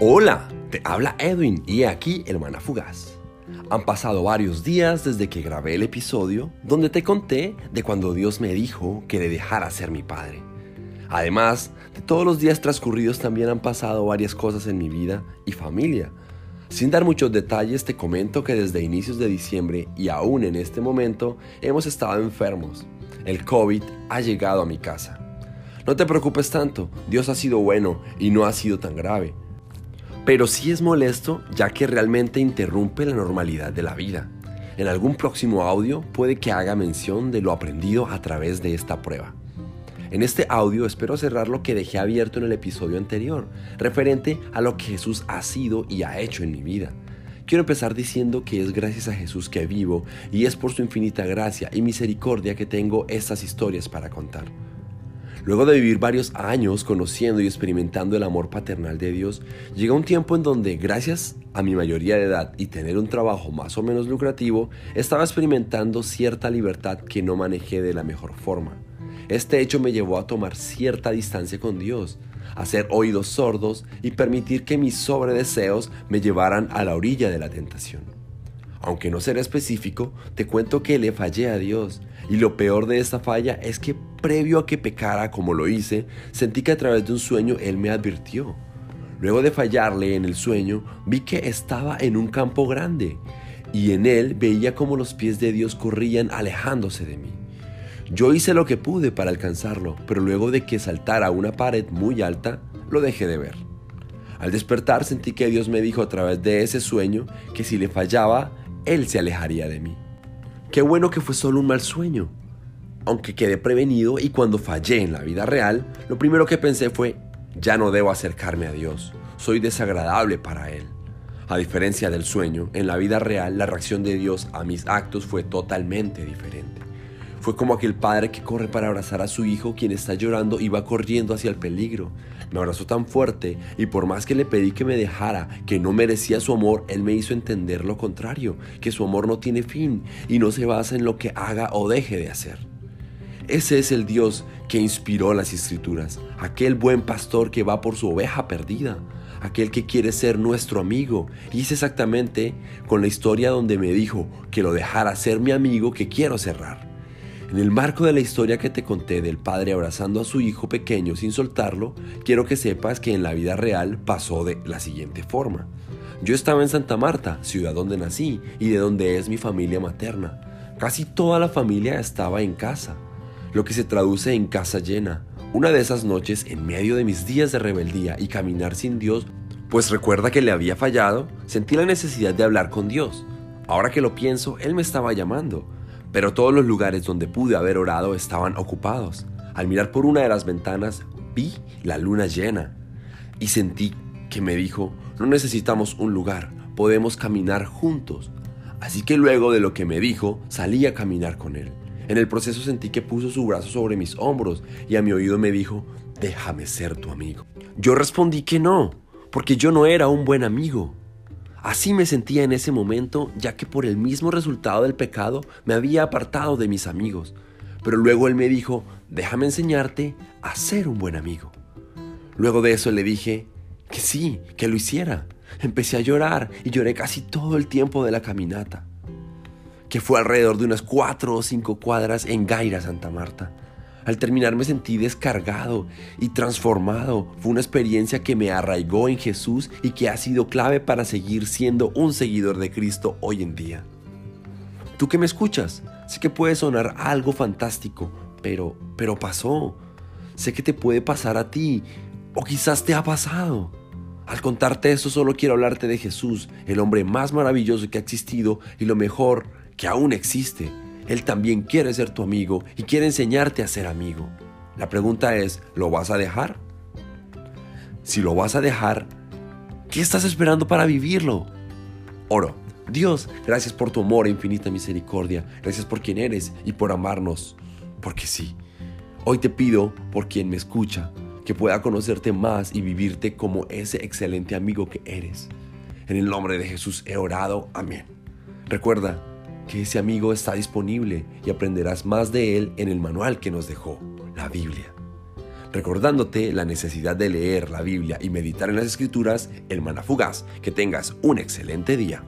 Hola, te habla Edwin y aquí el Mana Fugaz. Han pasado varios días desde que grabé el episodio donde te conté de cuando Dios me dijo que le dejara ser mi padre. Además, de todos los días transcurridos también han pasado varias cosas en mi vida y familia. Sin dar muchos detalles, te comento que desde inicios de diciembre y aún en este momento hemos estado enfermos. El COVID ha llegado a mi casa. No te preocupes tanto, Dios ha sido bueno y no ha sido tan grave pero sí es molesto ya que realmente interrumpe la normalidad de la vida. En algún próximo audio puede que haga mención de lo aprendido a través de esta prueba. En este audio espero cerrar lo que dejé abierto en el episodio anterior, referente a lo que Jesús ha sido y ha hecho en mi vida. Quiero empezar diciendo que es gracias a Jesús que vivo y es por su infinita gracia y misericordia que tengo estas historias para contar. Luego de vivir varios años conociendo y experimentando el amor paternal de Dios, llega un tiempo en donde, gracias a mi mayoría de edad y tener un trabajo más o menos lucrativo, estaba experimentando cierta libertad que no manejé de la mejor forma. Este hecho me llevó a tomar cierta distancia con Dios, hacer oídos sordos y permitir que mis sobredeseos me llevaran a la orilla de la tentación. Aunque no seré específico, te cuento que le fallé a Dios y lo peor de esta falla es que previo a que pecara como lo hice, sentí que a través de un sueño Él me advirtió. Luego de fallarle en el sueño, vi que estaba en un campo grande y en él veía como los pies de Dios corrían alejándose de mí. Yo hice lo que pude para alcanzarlo, pero luego de que saltara una pared muy alta, lo dejé de ver. Al despertar sentí que Dios me dijo a través de ese sueño que si le fallaba, Él se alejaría de mí. Qué bueno que fue solo un mal sueño. Aunque quedé prevenido y cuando fallé en la vida real, lo primero que pensé fue, ya no debo acercarme a Dios, soy desagradable para Él. A diferencia del sueño, en la vida real la reacción de Dios a mis actos fue totalmente diferente. Fue como aquel padre que corre para abrazar a su hijo quien está llorando y va corriendo hacia el peligro. Me abrazó tan fuerte y por más que le pedí que me dejara, que no merecía su amor, él me hizo entender lo contrario, que su amor no tiene fin y no se basa en lo que haga o deje de hacer. Ese es el Dios que inspiró las escrituras, aquel buen pastor que va por su oveja perdida, aquel que quiere ser nuestro amigo. Y es exactamente con la historia donde me dijo que lo dejara ser mi amigo que quiero cerrar. En el marco de la historia que te conté del padre abrazando a su hijo pequeño sin soltarlo, quiero que sepas que en la vida real pasó de la siguiente forma. Yo estaba en Santa Marta, ciudad donde nací y de donde es mi familia materna. Casi toda la familia estaba en casa, lo que se traduce en casa llena. Una de esas noches, en medio de mis días de rebeldía y caminar sin Dios, pues recuerda que le había fallado, sentí la necesidad de hablar con Dios. Ahora que lo pienso, Él me estaba llamando pero todos los lugares donde pude haber orado estaban ocupados. Al mirar por una de las ventanas vi la luna llena y sentí que me dijo, no necesitamos un lugar, podemos caminar juntos. Así que luego de lo que me dijo, salí a caminar con él. En el proceso sentí que puso su brazo sobre mis hombros y a mi oído me dijo, déjame ser tu amigo. Yo respondí que no, porque yo no era un buen amigo. Así me sentía en ese momento, ya que por el mismo resultado del pecado me había apartado de mis amigos. Pero luego él me dijo, déjame enseñarte a ser un buen amigo. Luego de eso le dije que sí, que lo hiciera. Empecé a llorar y lloré casi todo el tiempo de la caminata, que fue alrededor de unas cuatro o cinco cuadras en Gaira, Santa Marta. Al terminar me sentí descargado y transformado. Fue una experiencia que me arraigó en Jesús y que ha sido clave para seguir siendo un seguidor de Cristo hoy en día. Tú que me escuchas, sé que puede sonar algo fantástico, pero, pero pasó. Sé que te puede pasar a ti o quizás te ha pasado. Al contarte esto solo quiero hablarte de Jesús, el hombre más maravilloso que ha existido y lo mejor que aún existe él también quiere ser tu amigo y quiere enseñarte a ser amigo. La pregunta es, ¿lo vas a dejar? Si lo vas a dejar, ¿qué estás esperando para vivirlo? Oro. Dios, gracias por tu amor e infinita misericordia. Gracias por quien eres y por amarnos. Porque sí. Hoy te pido por quien me escucha, que pueda conocerte más y vivirte como ese excelente amigo que eres. En el nombre de Jesús he orado. Amén. Recuerda, que ese amigo está disponible y aprenderás más de él en el manual que nos dejó, la Biblia. recordándote la necesidad de leer la Biblia y meditar en las escrituras, el maná fugaz. Que tengas un excelente día.